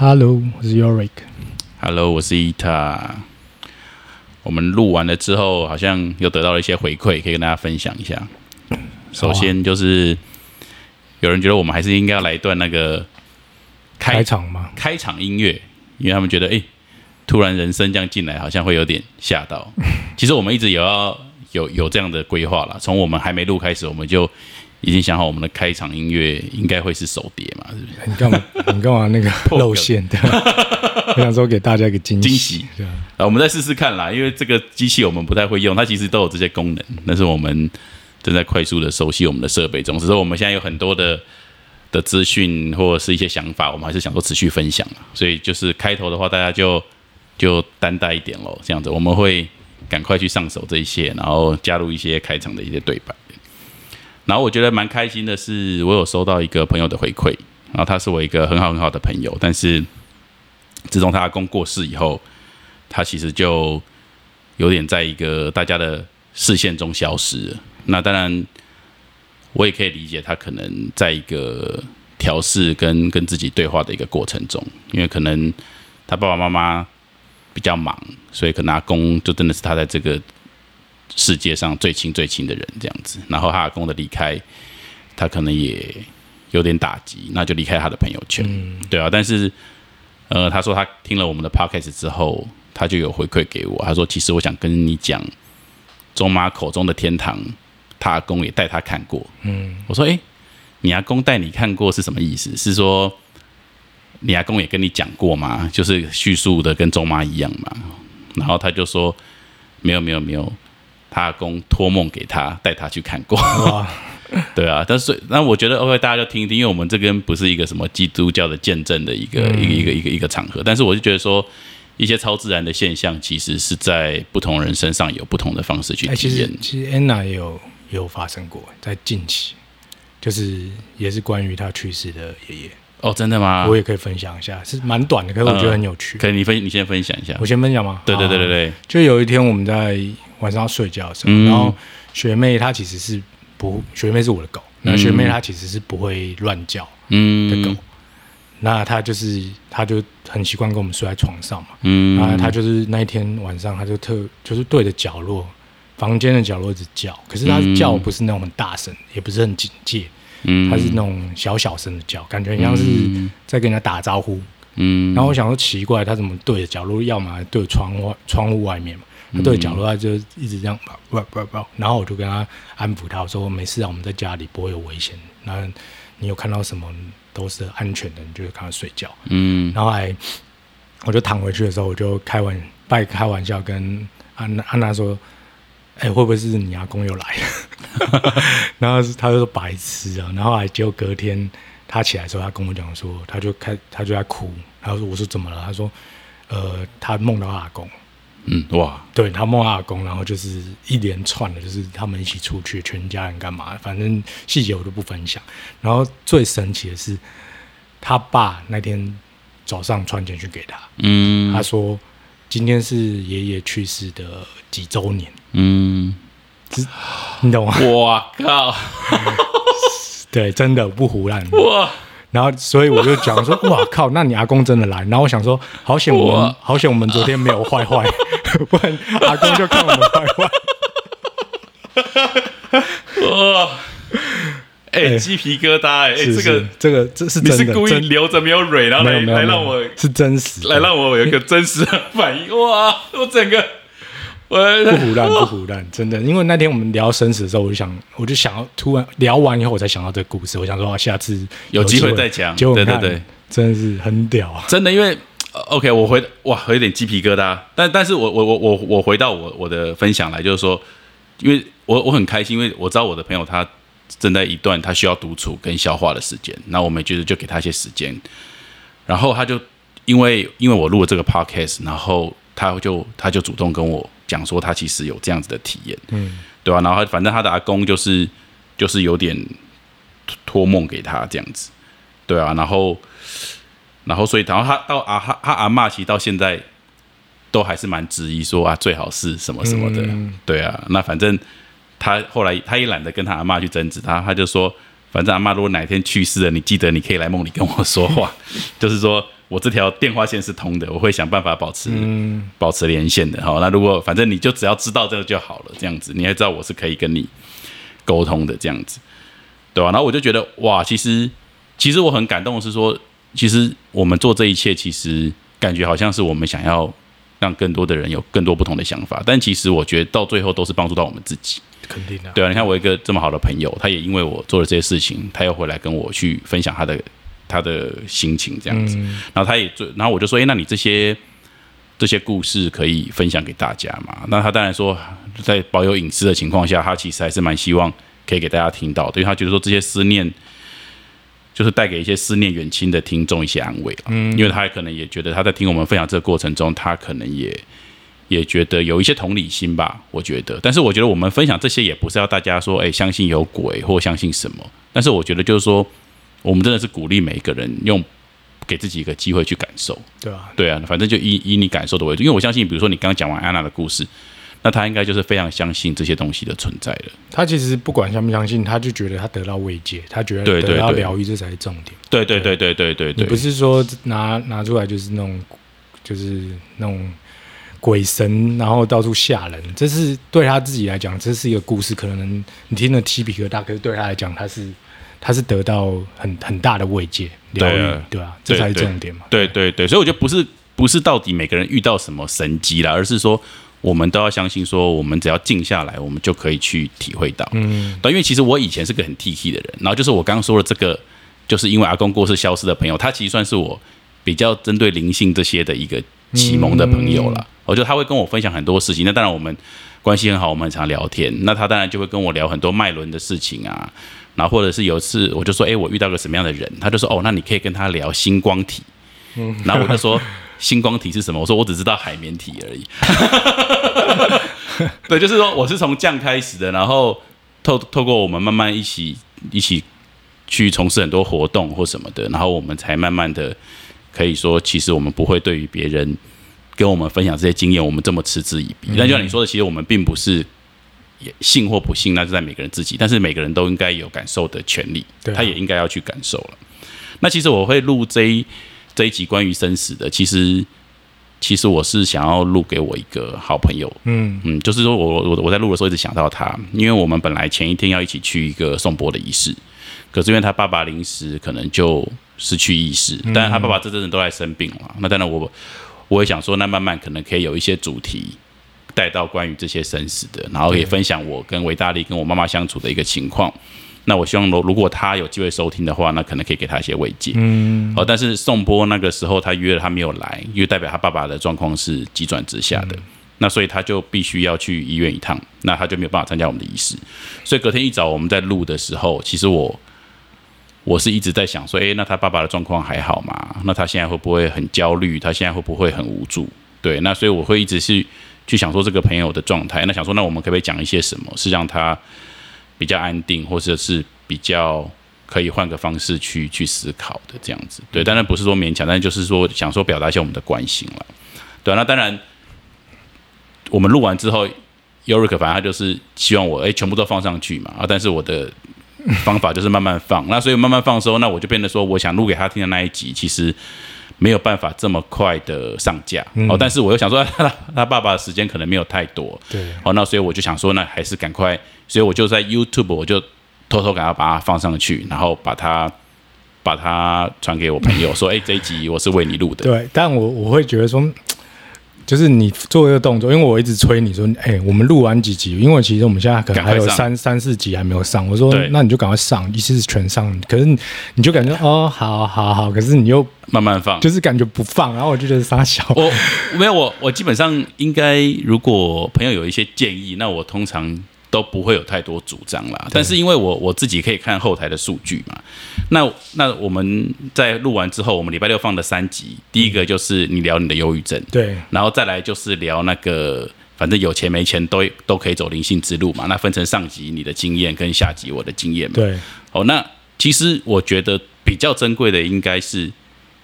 Hello，我是 Yorick。Hello，我是伊塔。我们录完了之后，好像又得到了一些回馈，可以跟大家分享一下。首先就是有人觉得我们还是应该要来一段那个开开场吗？开场音乐，因为他们觉得哎、诶突然人声这样进来，好像会有点吓到。其实我们一直有要有有这样的规划啦，从我们还没录开始，我们就已经想好我们的开场音乐应该会是手碟嘛，是不是？你干嘛？你干嘛那个露馅的？我想说给大家一个惊惊喜。对啊，啊，我们再试试看啦，因为这个机器我们不太会用，它其实都有这些功能，但是我们正在快速的熟悉我们的设备中。只是我们现在有很多的的资讯或者是一些想法，我们还是想说持续分享啊。所以就是开头的话，大家就就担待一点喽，这样子我们会赶快去上手这一些，然后加入一些开场的一些对白。然后我觉得蛮开心的是，我有收到一个朋友的回馈，然后他是我一个很好很好的朋友，但是自从他阿公过世以后，他其实就有点在一个大家的视线中消失了。那当然，我也可以理解他可能在一个调试跟跟自己对话的一个过程中，因为可能他爸爸妈妈比较忙，所以可能阿公就真的是他在这个世界上最亲最亲的人这样子。然后他阿公的离开，他可能也有点打击，那就离开他的朋友圈，嗯对啊。但是呃，他说他听了我们的 podcast 之后，他就有回馈给我，他说其实我想跟你讲，中妈口中的天堂，他阿公也带他看过。嗯，我说诶，你阿公带你看过是什么意思？是说你阿公也跟你讲过吗？就是叙述的跟中妈一样嘛？然后他就说没有没有没有，他阿公托梦给他，带他去看过。哇，对啊，但是那我觉得 OK，大家就听一听，因为我们这边不是一个什么基督教的见证的一个、一个一个一个一个场合，但是我就觉得说，一些超自然的现象，其实是在不同人身上有不同的方式去体验实。其实 Anna 也有也有发生过，在近期，就是也是关于她去世的爷爷，哦，真的吗？我也可以分享一下，是蛮短的，可是我觉得很有趣。可以，你分你先分享一下我。先分享吗？对对对对好。对，就有一天我们在晚上要睡觉的时候，嗯。然后学妹她其实是不，学妹是我的狗，那学妹她其实是不会乱叫的嗯。狗，那她就是她就很习惯跟我们睡在床上嘛，嗯。然后她就是那一天晚上她就特就是对着角落房间的角落一直叫，可是她叫不是那种很大声，也不是很警戒，嗯。她是那种小小声的叫，感觉很像是在跟人家打招呼。嗯。然后我想说奇怪，他怎么对着角落，要么对着窗外窗户外面嘛，他对着角落他就一直这样不不不，然后我就跟他安抚他，我说没事啊，我们在家里不会有危险，那你有看到什么都是安全的，你就赶快睡觉。嗯然后还我就躺回去的时候，我就开玩半开玩笑跟安娜安娜说。哎、会不会是你阿公又来了？然后他就说白痴啊，然后还结果隔天他起来的时候，他跟我讲说，他就开他就在哭，然后说我说怎么了？他说，呃，他梦到阿公，嗯，哇，对他梦到阿公，然后就是一连串的，就是他们一起出去，全家人干嘛，反正细节我都不分享。然后最神奇的是，他爸那天早上传简讯给他，嗯他说今天是爷爷去世的几周年，嗯，你懂吗？我靠，对，真的不胡乱。哇，然后，所以我就讲说，哇靠，那你阿公真的来？然后我想说，好险我们，好险我们昨天没有坏坏，不然阿公就看我们坏坏。哇，哎，鸡皮疙瘩，哎，是这个是这个这是真的，你是故意留着没有蕊，然后来来让我是真实的，来让我有一个真实的反应。哇，我整个我不胡乱不胡乱，真的。因为那天我们聊生死的时候，我就想，我就想要突然聊完以后，我才想到这个故事。我想说，啊下次有机会会再讲结果对对对，真的是很屌啊！真的，因为呃 OK，我回哇，有点鸡皮疙瘩。但但是我我我我我回到我我的分享来，就是说，因为我我很开心，因为我知道我的朋友他正在一段他需要独处跟消化的时间，那我们就是就给他一些时间，然后他就因为因为我录了这个 podcast，然后他就他就主动跟我讲说，他其实有这样子的体验，嗯，对吧、然后反正他的阿公就是就是有点托梦给他这样子，对啊，然后然后所以然后他到啊他他阿嬷其实到现在都还是蛮质疑说啊最好是什么什么的，嗯。对啊，那反正他后来他也懒得跟他阿嬷去争执他，他就说反正阿嬷如果哪天去世了，你记得你可以来梦里跟我说话，就是说我这条电话线是通的，我会想办法保持、嗯保持连线的。好，那如果反正你就只要知道这个就好了，这样子你还知道我是可以跟你沟通的，这样子，对吧、然后我就觉得哇，其实其实我很感动的是说，其实我们做这一切，其实感觉好像是我们想要让更多的人有更多不同的想法，但其实我觉得到最后都是帮助到我们自己。肯定的、对啊，你看我一个这么好的朋友，他也因为我做了这些事情，他又回来跟我去分享他的他的心情这样子，嗯然后他也做，然后我就说，哎，那你这些这些故事可以分享给大家嘛？那他当然说，在保有隐私的情况下，他其实还是蛮希望可以给大家听到的，因为他觉得说这些思念。就是带给一些思念远亲的听众一些安慰了，嗯，因为他可能也觉得他在听我们分享这个过程中，他可能也也觉得有一些同理心吧，我觉得。但是我觉得我们分享这些也不是要大家说，哎，相信有鬼或相信什么。但是我觉得就是说，我们真的是鼓励每一个人用给自己一个机会去感受。对啊、对啊，反正就以以你感受的为主，因为我相信，比如说你刚刚讲完安娜的故事，那他应该就是非常相信这些东西的存在的。他其实不管相不相信，他就觉得他得到慰藉，他觉得对对得到疗愈，这才是重点。对对对对对对你不，是说拿拿出来就是那种，就是那种鬼神，然后到处吓人。这是对他自己来讲，这是一个故事，可能你听了鸡皮疙瘩，可是对他来讲，他是他是得到很很大的慰藉、疗愈对啊，这才是重点嘛。对对对，所以我觉得不是不是到底每个人遇到什么神机啦，而是说我们都要相信，说我们只要静下来，我们就可以去体会到。嗯，对，因为其实我以前是个很 T T 的人，然后就是我刚刚说的这个，就是因为阿公过世消失的朋友，他其实算是我比较针对灵性这些的一个启蒙的朋友了。我觉得他会跟我分享很多事情，那当然我们关系很好，我们很常聊天。那他当然就会跟我聊很多脉轮的事情啊，然后或者是有一次我就说，哎，我遇到个什么样的人，他就说，哦，那你可以跟他聊星光体。然后我就说 星光体是什么？我说我只知道海绵体而已。对，就是说我是从这样开始的，然后透透过我们慢慢一起一起去从事很多活动或什么的，然后我们才慢慢的可以说，其实我们不会对于别人跟我们分享这些经验，我们这么嗤之以鼻。但就像你说的，其实我们并不是也信或不信，那是在每个人自己，但是每个人都应该有感受的权利，啊。他也应该要去感受了。那其实我会录这一这一集关于生死的，其实其实我是想要录给我一个好朋友，嗯。嗯，就是说我我我在录的时候一直想到他，因为我们本来前一天要一起去一个送钵的仪式，可是因为他爸爸临时可能就失去意识，但是他爸爸这阵子都在生病嘛，那当然我我也想说，那慢慢可能可以有一些主题带到关于这些生死的，然后也分享我跟维大利跟我妈妈相处的一个情况。那我希望如如果他有机会收听的话，那可能可以给他一些慰藉。嗯，哦，但是宋波那个时候他约了，他没有来，因为代表他爸爸的状况是急转直下的，那所以他就必须要去医院一趟，那他就没有办法参加我们的仪式。所以隔天一早我们在录的时候，其实我我是一直在想说，诶，那他爸爸的状况还好吗？那他现在会不会很焦虑？他现在会不会很无助？对，那所以我会一直是去想说这个朋友的状态，那想说那我们可不可以讲一些什么，是让他比较安定，或者是比较可以换个方式去去思考的这样子。对，当然不是说勉强，但就是说想说表达一下我们的关心了。对啊、那当然我们录完之后 r i k 反正他就是希望我哎全部都放上去嘛啊，但是我的方法就是慢慢放，那所以慢慢放的时候，那我就变得说，我想录给他听的那一集，其实没有办法这么快的上架、哦，但是我又想说他 他爸爸的时间可能没有太多，对，哦，那所以我就想说，那还是赶快，所以我就在 YouTube 我就偷偷赶快把它放上去，然后把它把它传给我朋友说，哎，这一集我是为你录的，对，但我我会觉得说，就是你做一个动作，因为我一直催你说，哎、我们录完几集，因为其实我们现在可能还有三三四集还没有上。我说对，那你就赶快上，一次是全上。可是你你就感觉哦，好好好，可是你又 慢慢放。就是感觉不放，然后我就觉得傻小。我没有我我基本上应该，如果朋友有一些建议，那我通常都不会有太多主张啦。但是因为我我自己可以看后台的数据嘛，那那我们在录完之后，我们礼拜六放的三集，第一个就是你聊你的忧郁症，对，然后再来就是聊那个，反正有钱没钱都都可以走灵性之路嘛。那分成上集你的经验跟下集我的经验嘛。对，哦，那其实我觉得比较珍贵的应该是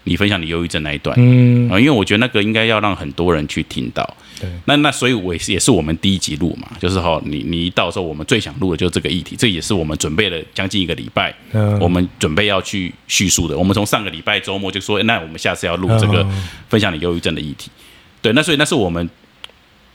你分享你忧郁症那一段嗯，啊，因为我觉得那个应该要让很多人去听到。对，那那所以我也是也是我们第一集录嘛，就是哈，你你一到时候我们最想录的就是这个议题，这也是我们准备了将近一个礼拜，嗯我们准备要去叙述的。我们从上个礼拜周末就说，那我们下次要录这个嗯分享你忧郁症的议题。对，那所以那是我们，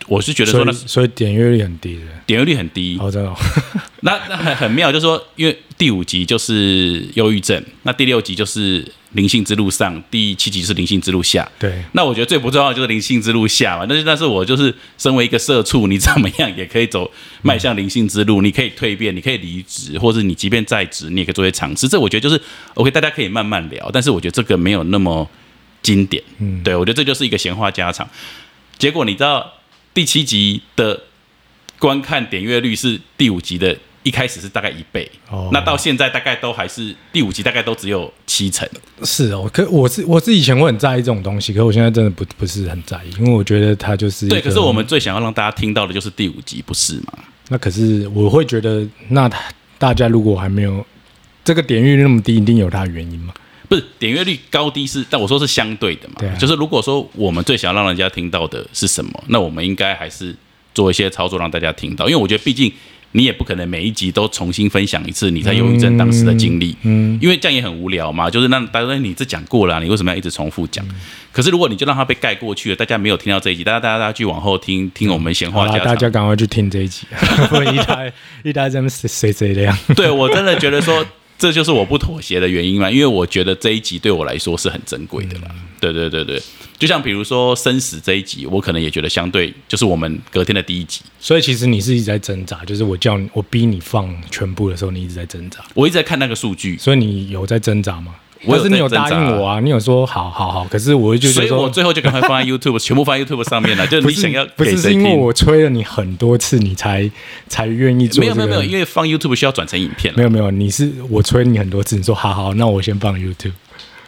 我是觉得说那所以所以点阅率很低的，点阅率很低，哦，真的哦，那那很很妙，就是说，因为第五集就是忧郁症，那第六集就是灵性之路上，第七集是灵性之路下。对，那我觉得最不重要的就是灵性之路下嘛，但是但是我就是身为一个社畜，你怎么样也可以走迈向灵性之路，你可以蜕变，你可以离职，或者你即便在职，你也可以做些尝试。这我觉得就是 OK，大家可以慢慢聊，但是我觉得这个没有那么经典。嗯，对我觉得这就是一个闲话家常。结果你知道第七集的观看点阅率是第五集的一开始是大概一倍，哦那到现在大概都还是第五集大概都只有七成。是哦，可我是我是以前会很在意这种东西，可我现在真的不不是很在意，因为我觉得它就是对，可是我们最想要让大家听到的就是第五集，不是吗？那可是我会觉得，那大家如果还没有这个点阅率那么低，一定有它的原因嘛？不是点阅率高低是，但我说是相对的嘛。对啊就是如果说我们最想要让人家听到的是什么，那我们应该还是做一些操作让大家听到，因为我觉得毕竟你也不可能每一集都重新分享一次你在忧郁症当时的经历，嗯，因为这样也很无聊嘛。就是让大家说你这讲过了啊、你为什么要一直重复讲？嗯可是如果你就让它被盖过去了，大家没有听到这一集，大家大家大家去往后听听我们闲，话家常。大家赶快去听这一集，不然一大一大这么谁谁谁的样。对我真的觉得说，这就是我不妥协的原因嘛，因为我觉得这一集对我来说是很珍贵的啦。对对对对，就像比如说生死这一集，我可能也觉得相对就是我们隔天的第一集，所以其实你是一直在挣扎，就是我叫你，我逼你放全部的时候，你一直在挣扎，我一直在看那个数据，所以你有在挣扎吗？我是你有答应我啊，你有说好好好，可是我就觉所以我。最后就赶快放在 YouTube，全部放在 YouTube 上面了。就你想要不是是？因为我催了你很多次，你才才愿意做、这个。没有没有没有，因为放 YouTube 需要转成影片了。没有没有，你是我催你很多次，你说好好，那我先放 YouTube。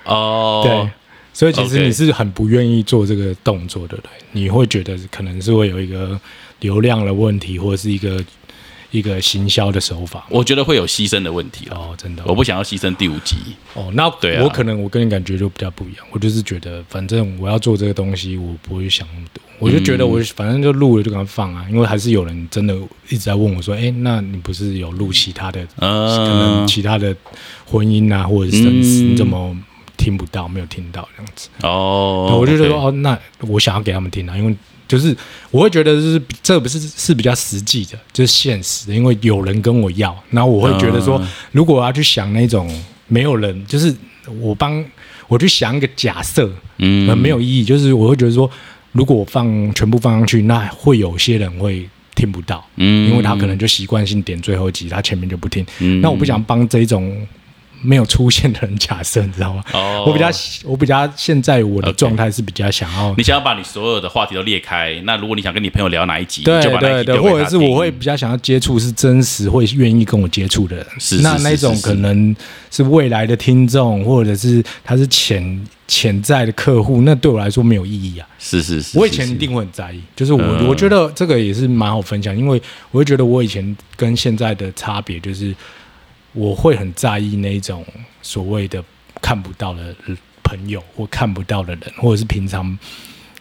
哦，对，所以其实你是很不愿意做这个动作的，对？你会觉得可能是会有一个流量的问题，或者是一个一个行销的手法。我觉得会有牺牲的问题。哦，真的哦，我不想要牺牲第五集。哦，那对啊我可能我跟你感觉就比较不一样，我就是觉得反正我要做这个东西，我不会想那么多，我就觉得我反正就录了就赶快放啊，因为还是有人真的一直在问我说，哎，那你不是有录其他的，可能嗯，其他的婚姻啊，或者是生死，嗯你怎么听不到，没有听到这样子？哦对，我就觉得 OK 哦，那我想要给他们听啊，因为就是我会觉得就是这不是是比较实际的，就是现实的，因为有人跟我要，然后我会觉得说，嗯。如果我要去想那种没有人，就是我帮我去想一个假设，嗯。很没有意义，就是我会觉得说，如果我放全部放上去，那会有些人会听不到，嗯。因为他可能就习惯性点最后一集，他前面就不听，嗯。那我不想帮这种。没有出现的人假设，你知道吗？哦。我比较，我比较现在我的状态是比较想要你想要把你所有的话题都裂开，那如果你想跟你朋友聊哪一集，对对对，或者是我会比较想要接触是真实会愿意跟我接触的人，是那那种可能是未来的听众，或者是他是潜潜在的客户，那对我来说没有意义啊。是是是，我以前一定会很在意，就是我、嗯。我觉得这个也是蛮好分享，因为我会觉得我以前跟现在的差别就是，我会很在意那种所谓的看不到的朋友或看不到的人，或者是平常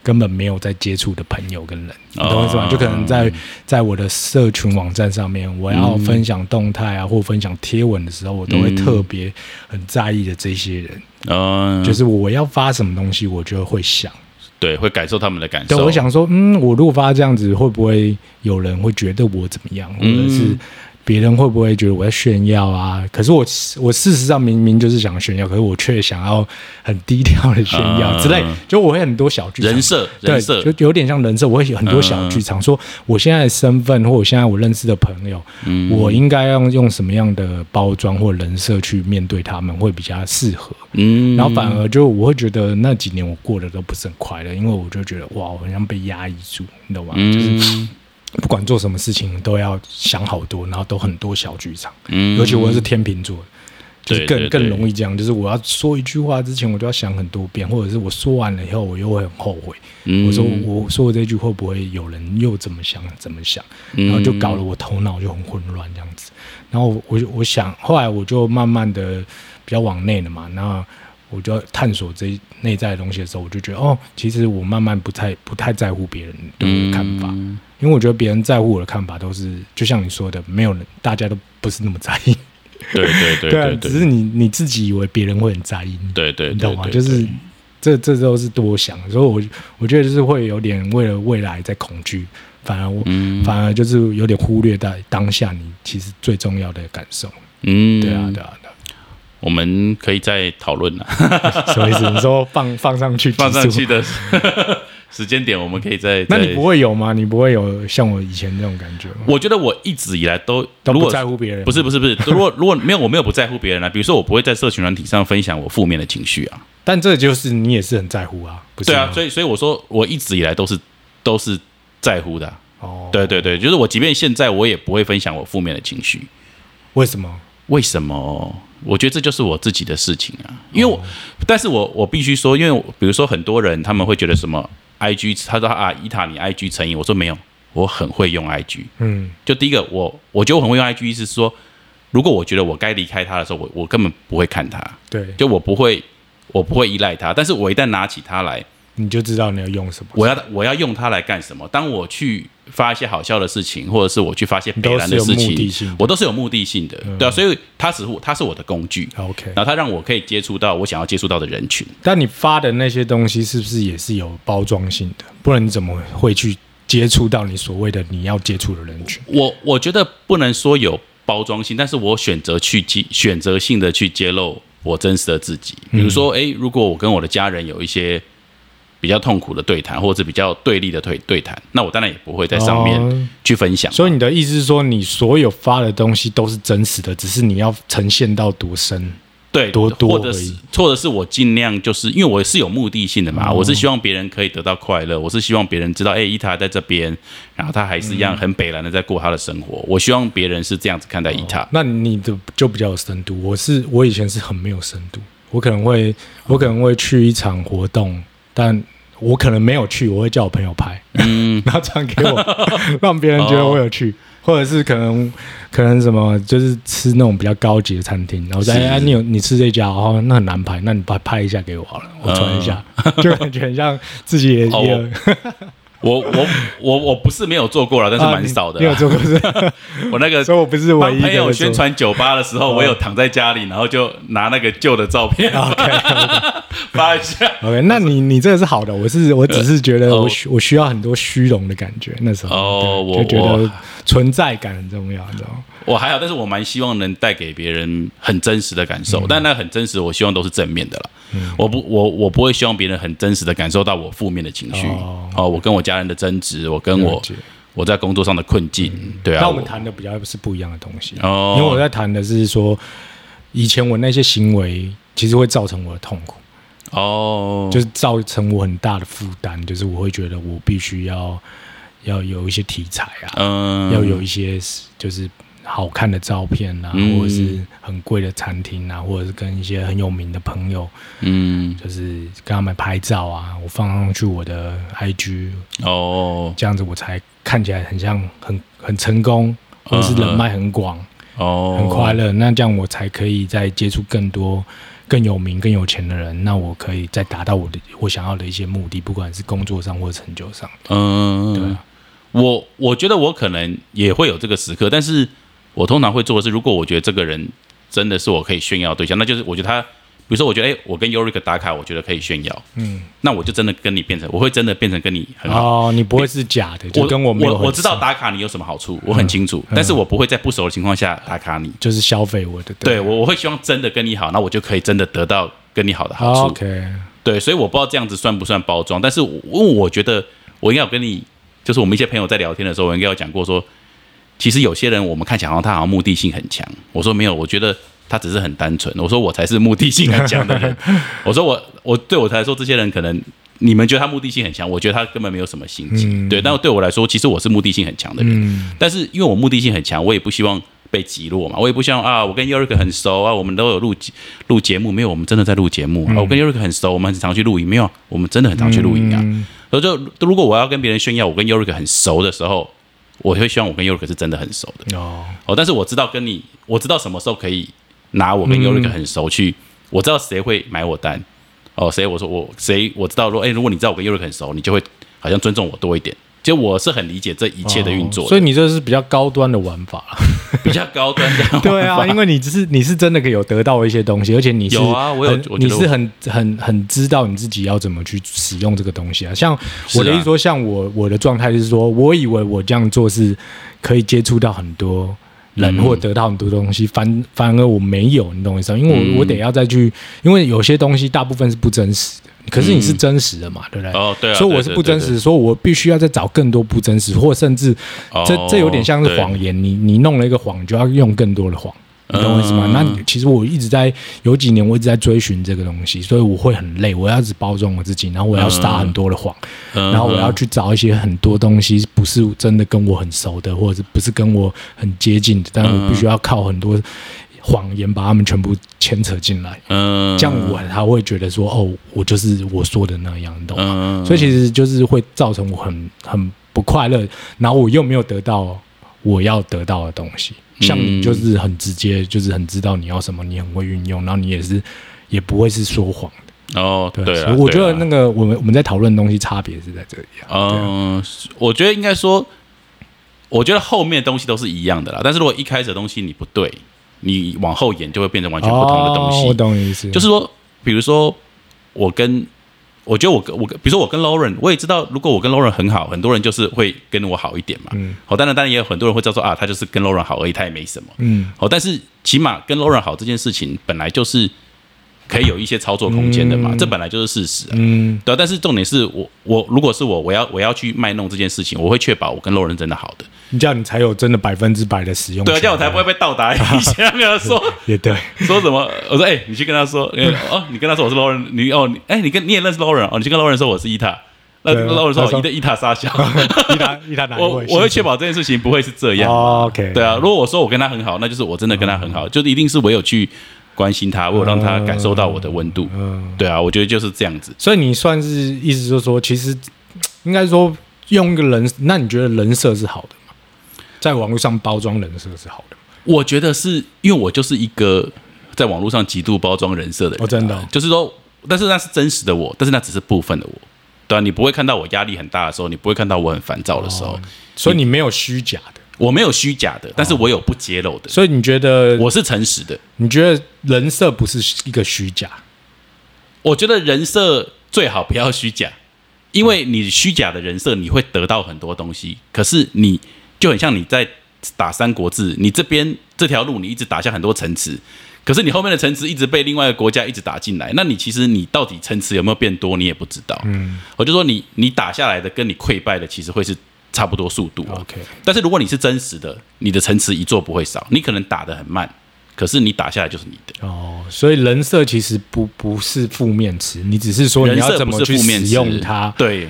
根本没有在接触的朋友跟人，你懂我意思吗？哦就可能在在我的社群网站上面，我要嗯分享动态啊，或分享贴文的时候，我都会特别很在意的这些人，嗯，就是我要发什么东西，我就会想。对，会感受他们的感对，受。我想说，嗯，我如果发这样子，会不会有人会觉得我怎么样，或者是嗯别人会不会觉得我在炫耀啊？可是我我事实上明明就是想炫耀，可是我却想要很低调的炫耀嗯之类，就我会很多小剧场。人设对，人设。就有点像人设，我会有很多小剧场，说我现在的身份或我现在我认识的朋友，嗯。我应该要用什么样的包装或人设去面对他们，会比较适合。嗯，然后反而就我会觉得那几年我过得都不是很快乐，因为我就觉得哇，我好像被压抑住，你懂吗？就是嗯不管做什么事情都要想好多，然后都很多小剧场。嗯尤其我又是天秤座，就是更更容易这样。就是我要说一句话之前，我就要想很多遍，或者是我说完了以后，我又会很后悔。嗯我说我说的这句会不会有人又怎么想怎么想？嗯然后就搞得我头脑就很混乱这样子。然后我就我想，后来我就慢慢的比较往内了嘛。那我就要探索这内在的东西的时候，我就觉得哦，其实我慢慢不太不太在乎别人对我的看法，嗯因为我觉得别人在乎我的看法都是就像你说的，没有人大家都不是那么在意，对对 对啊对，对，只是你你自己以为别人会很在意你，对对，你懂吗？就是这这都是多想，所以我我觉得就是会有点为了未来在恐惧，反而我、嗯。反而就是有点忽略在当下你其实最重要的感受。嗯，对啊，对啊，对我们可以再讨论了，啊，什么意思？你说放放上去，放上去，的时间点，我们可以再。那你不会有吗？你不会有像我以前那种感觉吗？我觉得我一直以来都都不如果在乎别人，不是不是不是，如果如果没有我没有不在乎别人啊，比如说我不会在社群软体上分享我负面的情绪啊，但这就是你也是很在乎啊，不是？对啊，所以所以我说我一直以来都是都是在乎的啊、哦，对对对，就是我即便现在我也不会分享我负面的情绪，为什么？为什么？我觉得这就是我自己的事情啊，因为我，但是我我必须说，因为比如说很多人他们会觉得什么 I G，他说啊伊塔你 I G 成瘾，我说没有，我很会用 I G。嗯，就第一个，我我觉得我很会用 I G，意思是说，如果我觉得我该离开他的时候，我我根本不会看他，对，就我不会我不会依赖他，但是我一旦拿起它来，你就知道你要用什么，我要我要用它来干什么？当我去发一些好笑的事情，或者是我去发一些北兰的事情，我都是有目的性的，对啊，所以它只是它是我的工具，OK。然后它让我可以接触到我想要接触到的人群。但你发的那些东西是不是也是有包装性的？不然你怎么会去接触到你所谓的你要接触的人群？我我觉得不能说有包装性，但是我选择去揭选择性的去揭露我真实的自己。比如说，诶，如果我跟我的家人有一些比较痛苦的对谈，或者是比较对立的对对谈，那我当然也不会在上面哦去分享。所以你的意思是说，你所有发的东西都是真实的，只是你要呈现到多深？对，多多或者是而已或者是我尽量就是因为我是有目的性的嘛，哦我是希望别人可以得到快乐，我是希望别人知道，哎、伊塔在这边，然后他还是一嗯样很北蓝的在过他的生活。我希望别人是这样子看待伊塔。那你的就比较有深度。我是我以前是很没有深度，我可能会我可能会去一场活动，但我可能没有去，我会叫我朋友拍，嗯，然后传给我，让别人觉得我有去。或者是可能可能什么，就是吃那种比较高级的餐厅，然后说是。哎、你有你吃这家哦，那很难拍，那你拍拍一下给我好了，我传一下，就感觉很像自己也哦也有我我我我不是没有做过了，但是啊蛮少的你。你有。做过是？我那个所以我不是唯帮朋友宣传酒吧的时候，哦我有躺在家里，然后就拿那个旧的照片 OK 发一下。OK，那你你这个是好的，我是我只是觉得哦我需、我需要很多虚荣的感觉，那时候哦我觉得我存在感很重要，你知道吗？我还好，但是我蛮希望能带给别人很真实的感受，但那很真实，我希望都是正面的啦。我不，我我不会希望别人很真实的感受到我负面的情绪。哦哦，我跟我家人的争执，我跟我我在工作上的困境，对啊。那我们谈的比较是不一样的东西，哦，因为我在谈的是说，以前我那些行为其实会造成我的痛苦，哦，就是造成我很大的负担，就是我会觉得我必须要要有一些题材啊，嗯，要有一些就是好看的照片啊，嗯。或者是很贵的餐厅啊，或者是跟一些很有名的朋友，嗯，就是跟他们拍照啊，我放上去我的 IG，哦。这样子我才看起来很像很很成功，或者是人脉很广、哦，很快乐。那这样我才可以再接触更多更有名、更有钱的人，那我可以再达到我的我想要的一些目的，不管是工作上或者成就上。嗯，对啊，我我觉得我可能也会有这个时刻，但是我通常会做的是，如果我觉得这个人真的是我可以炫耀的对象，那就是我觉得他，比如说我觉得哎、我跟 Yorick 打卡，我觉得可以炫耀，嗯，那我就真的跟你变成，我会真的变成跟你很好。哦，你不会是假的，就跟我没有很我我知道打卡你有什么好处，我很清楚，嗯但是我不会在不熟的情况下打卡你。就是消费我的，对我我会希望真的跟你好，那我就可以真的得到跟你好的好哦处。OK，对，所以我不知道这样子算不算包装，但是我因为我觉得我应该有跟你，就是我们一些朋友在聊天的时候，我应该有讲过说，其实有些人我们看起来好像他好像目的性很强，我说没有，我觉得他只是很单纯，我说我才是目的性很强的人，我说我我对我来说这些人可能。你们觉得他目的性很强，我觉得他根本没有什么心机。嗯对，但对我来说，其实我是目的性很强的人。嗯但是因为我目的性很强，我也不希望被击落嘛，我也不希望啊，我跟 Yorick 很熟啊，我们都有录录节目，没有，我们真的在录节目、啊。我跟 Yorick 很熟，我们很常去录影，没有，我们真的很常去录影啊。嗯所以就如果我要跟别人炫耀我跟 Yorick 很熟的时候，我会希望我跟 Yorick 是真的很熟的哦，哦。但是我知道跟你，我知道什么时候可以拿我跟嗯 Yorick 很熟去我知道谁会买我单，哦，谁我说我谁我知道说，哎，如果你知道我跟 Uri 很熟，你就会好像尊重我多一点。就我是很理解这一切的运作的，哦所以你这是比较高端的玩法。比较高端的 对啊，因为你只是你是真的可以有得到一些东西，而且你是有啊我有我我你是很很很知道你自己要怎么去使用这个东西啊。像我的意思说，像我我的状态就是说，我以为我这样做是可以接触到很多人嗯。或得到很多东西，反反而我没有，你懂我意思吗？因为我、嗯。我得要再去，因为有些东西大部分是不真实的，可是你是真实的嘛，对不对？哦，对啊，所以我是不真实，所以我必须要再找更多不真实，或甚至对，这哦这有点像是谎言，你你弄了一个谎，你就要用更多的谎，你懂我意思吗？嗯。那其实我一直在有几年我一直在追寻这个东西，所以我会很累，我要一直包装我自己，然后我要撒很多的谎，嗯。然后我要去找一些很多东西不是真的跟我很熟的，或者是不是跟我很接近的，但我必须要靠很多谎言把他们全部牵扯进来，嗯，这样我才会觉得说，哦，我就是我说的那样，你懂吗？嗯，所以其实就是会造成我很很不快乐，然后我又没有得到我要得到的东西。像你就是很直接，就是很知道你要什么，你很会运用，然后你也是也不会是说谎的。哦，对，我觉得那个我们我们在讨论的东西差别是在这里嗯，我觉得应该说，我觉得后面的东西都是一样的啦。但是如果一开始的东西你不对，你往后演就会变成完全不同的东西。哦我懂你意思，就是说，比如说我跟我觉得我跟我跟，比如说我跟 Lauren，我也知道，如果我跟 Lauren 很好，很多人就是会跟我好一点嘛。嗯好，当然当然也有很多人会叫做啊，他就是跟 Lauren 好而已，他也没什么。嗯好，但是起码跟 Lauren 好这件事情本来就是可以有一些操作空间的嘛，嗯这本来就是事实啊。嗯对啊，但是重点是我我如果是我，我要我要去卖弄这件事情，我会确保我跟 Lauren 真的好的。你这样你才有真的百分之百的使用。对啊，这样我才不会被倒打。以前他没有说也对，说什么，我说哎、你去跟他说，哎哦，你跟他说我是 Lauren，你哦，你哎、你跟你也认识 Lauren 哦，你去跟 Lauren 说我是伊塔。那对 Lauren 说伊的 伊塔傻小，一塔一塔我？我会确保这件事情不会是这样。哦 OK，对啊，如果我说我跟他很好，那就是我真的跟他很好，就是一定是我有去关心他，我有让他感受到我的温度。嗯。对啊，我觉得就是这样子。所以你算是意思就是说，其实应该说用一个人，那你觉得人设是好的吗？在网络上包装人设是好的吗，我觉得是因为我就是一个在网络上极度包装人设的人啊、哦真的哦就是说，但是那是真实的我，但是那只是部分的我。对啊，你不会看到我压力很大的时候，你不会看到我很烦躁的时候，哦所以你没有虚假的。我没有虚假的，但是我有不揭露的，所以你觉得，我是诚实的。你觉得人设不是一个虚假？我觉得人设最好不要虚假，因为你虚假的人设，你会得到很多东西，可是你就很像你在打《三国志》，你这边这条路你一直打下很多城池，可是你后面的城池一直被另外一个国家一直打进来，那你其实你到底城池有没有变多，你也不知道。嗯我就说你你打下来的跟你溃败的其实会是差不多速度、啊。，OK，但是如果你是真实的，你的城池一座不会少，你可能打得很慢，可是你打下来就是你的。哦，所以人设其实不不是负面词，你只是说你要怎么去是负面词使用它。对，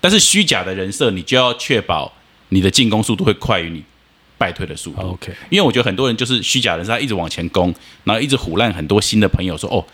但是虚假的人设，你就要确保你的进攻速度会快于你败退的速度。OK，因为我觉得很多人就是虚假人设，他一直往前攻，然后一直唬烂很多新的朋友说哦。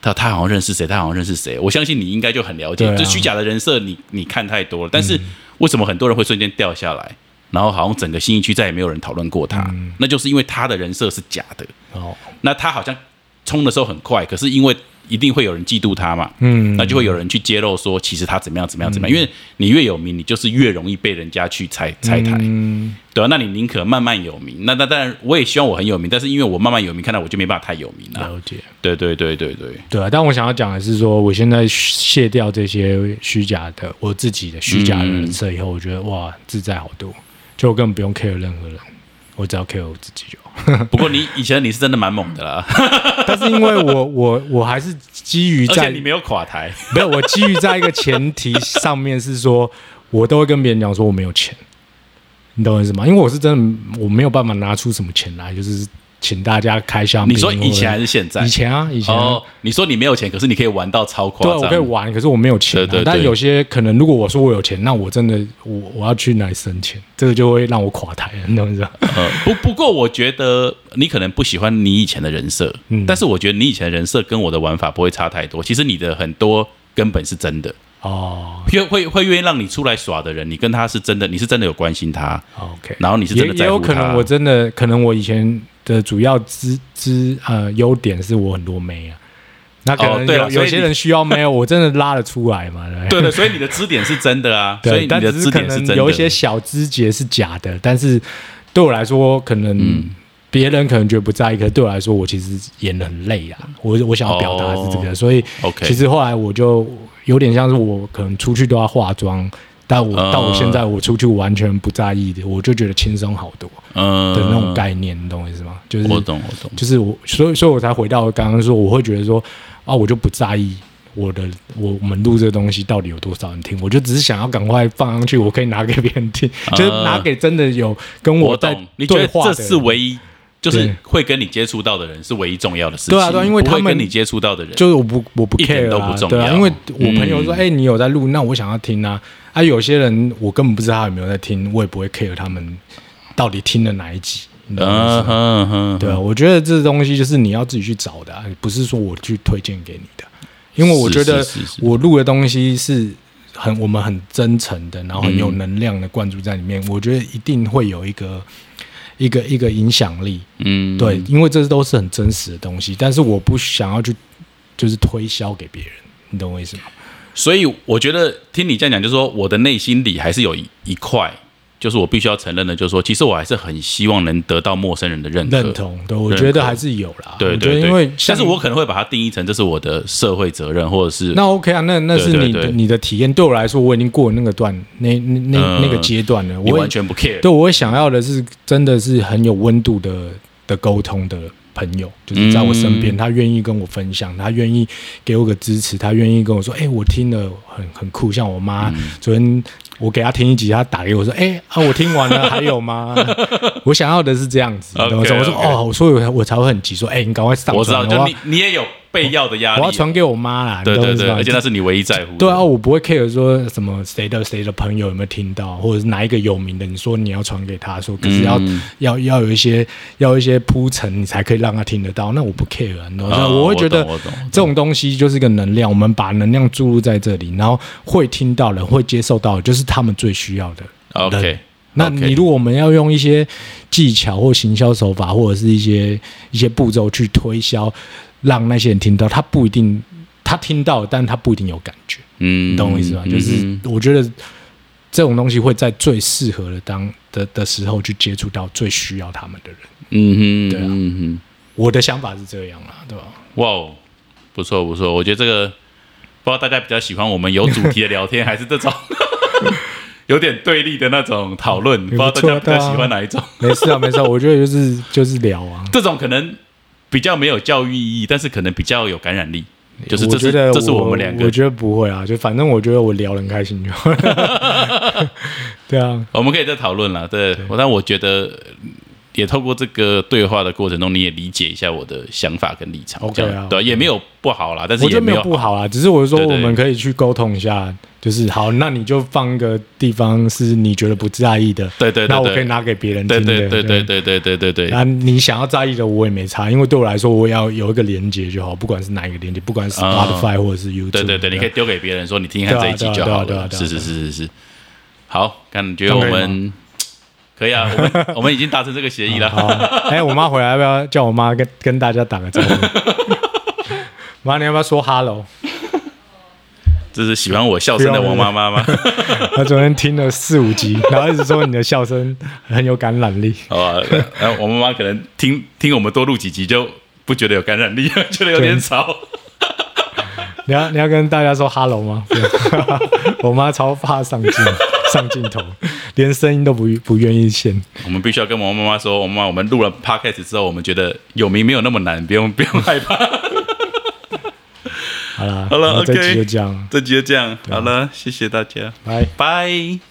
他他好像认识谁，他好像认识谁。我相信你应该就很了解，对啊嗯就虚假的人设你你看太多了。但是为什么很多人会瞬间掉下来，然后好像整个新一区再也没有人讨论过他？嗯那就是因为他的人设是假的。哦，那他好像冲的时候很快，可是因为一定会有人嫉妒他嘛，嗯。那就会有人去揭露说，其实他怎么样怎么样怎么样，因为你越有名，你就是越容易被人家去拆拆台，嗯，对啊，那你宁可慢慢有名，那那当然我也希望我很有名，但是因为我慢慢有名，看来我就没办法太有名了。了解。对对对对对，对啊，但我想要讲的是说，我现在卸掉这些虚假的我自己的虚假的人设以后，我觉得哇，自在好多，就我根本不用 care 任何人，我只要 care 我自己就好。不过你以前你是真的蛮猛的啦，但是因为我我我还是基于在你没有垮台，没有，我基于在一个前提上面是说，我都会跟别人讲说我没有钱，你懂我意思吗？因为我是真的我没有办法拿出什么钱来，就是请大家开香槟。你说以前还是现在以？前啊，以前啊、哦，你说你没有钱，可是你可以玩到超夸对，我可以玩，可是我没有钱、啊。对对对但有些可能，如果我说我有钱，那我真的我我要去哪里生钱，这个就会让我垮台了，你懂我意思吗？呃，不不过我觉得你可能不喜欢你以前的人设，嗯但是我觉得你以前的人设跟我的玩法不会差太多。其实你的很多根本是真的，哦。会会会愿意让你出来耍的人，你跟他是真的，你是真的有关心他，，OK，然后你是也真的在乎也有可能我真的可能我以前的主要资资呃优点是我很多妹啊，那可能有、哦对有些人需要没有，我真的拉得出来嘛，对所以你的支点是真的啊，所以你的支点是真的。能有一些小枝节是假的，但是对我来说，可能嗯。别人可能觉得不在意，可是对我来说，我其实演的很累啊。我我想要表达的是这个，哦所以 OK 其实后来我就有点像是我可能出去都要化妆，但我、嗯到我现在我出去完全不在意的，我就觉得轻松好多嗯的那种概念，你懂我意思吗？就是我懂我懂。就是我，所以所以我才回到刚刚说，我会觉得说啊，我就不在意我的我我们录这个东西到底有多少人听，我就只是想要赶快放上去，我可以拿给别人听，就是拿给真的有跟啊我在懂，你觉对得这话的人是唯一，就是会跟你接触到的人是唯一重要的事情。对啊对啊因为他们跟你接触到的人，就是我不我不 care 都啊不重要对啊，因为我朋友说，嗯哎、你有在录，那我想要听啊。啊，有些人我根本不知道他有没有在听，我也不会 care 他们到底听了哪一集，嗯？哼哼，对啊，我觉得这东西就是你要自己去找的、啊，不是说我去推荐给你的。因为我觉得我录的东西是很我们很真诚的，然后很有能量的灌注在里面，我觉得一定会有一个一个一个影响力。嗯，对，因为这都是很真实的东西，但是我不想要去就是推销给别人，你懂我意思吗？所以我觉得听你这样讲，就是说我的内心里还是有一一块，就是我必须要承认的，就是说，其实我还是很希望能得到陌生人的认可。认同，对我觉得还是有啦。对对对，因为但是我可能会把它定义成这是我的社会责任，或者是那 OK 啊，那那是你的你的体验。对我来说，我已经过了那个段那那那、嗯那个阶段了。我完全不 care。对，我会想要的是真的是很有温度的的沟通的朋友，就是在我身边，嗯他愿意跟我分享，他愿意给我个支持，他愿意跟我说，哎、我听了很很酷。像我妈、嗯昨天我给他听一集，他打给我说，哎、啊，我听完了，还有吗？我想要的是这样子，我说哦，所以我我才会很急，说，哎、你赶快上我知道，就你你也有被要的压力啊，我要传给我妈啦，对对对，而且那是你唯一在乎。对啊，我不会 care 说什么谁的谁的朋友有没有听到，或者是哪一个有名的，你说你要传给他说，可是要、嗯要要有一些要一些铺陈，你才可以让他听得到。那我不 care 啊，你懂吗？哦我会觉得这种东西就是一个能量，我们把能量注入在这里，然后会听到人会接受到的，就是他们最需要的。OK，那你如果我们要用一些技巧或行销手法，或者是一些一些步骤去推销，让那些人听到，他不一定他听到，但他不一定有感觉。嗯，你懂我意思吧？就是嗯我觉得这种东西会在最适合的当的的时候去接触到最需要他们的人。嗯哼，对啊嗯哼，我的想法是这样啊，对吧？哇哦，不错不错，我觉得这个不知道大家比较喜欢我们有主题的聊天，还是这种 有点对立的那种讨论，不知道大家比较喜欢哪一种？没事啊，没事啊，我觉得就是就是聊啊。这种可能比较没有教育意义，但是可能比较有感染力。就是这是这是我们两个我觉得不会啊，就反正我觉得我聊得很开心就。对啊，我们可以再讨论了，对，但我觉得呃也透过这个对话的过程中，你也理解一下我的想法跟立场 OK 啊对，也没有不好啦，但是也没有有不好啊，只是我是说我们可以去沟通一下，就是好，那你就放一个地方是你觉得不在意的，对对对对那我可以拿给别人对听的，对对对。对对对对对，那，你想要在意的我也没差，因为对我来说，我要有一个连接就好，不管是哪一个连接，不管是 Spotify 或者是 YouTube，对对对，你可以丢给别人说你听一下这一集就好了。是是是是是，好，感觉我们可以啊，我们我们已经达成这个协议了。好，哎，我妈回来要不要叫我妈跟跟大家打个招呼？妈，你要不要说 hello？这是喜欢我笑声的王妈妈吗？她昨天听了四五集，然后一直说你的笑声很有感染力。好吧，然后我妈妈可能听听我们多录几集就不觉得有感染力，觉得有点吵。你要你要跟大家说 hello 吗？我妈超怕上镜上镜头，连声音都不不愿意现。我们必须要跟我妈妈说，我妈妈，我们录了 podcast 之后，我们觉得有名没有那么难，不用不用害怕。好啦，好了那这集，OK 就这样，这集就这样，好了，谢谢大家，拜。拜。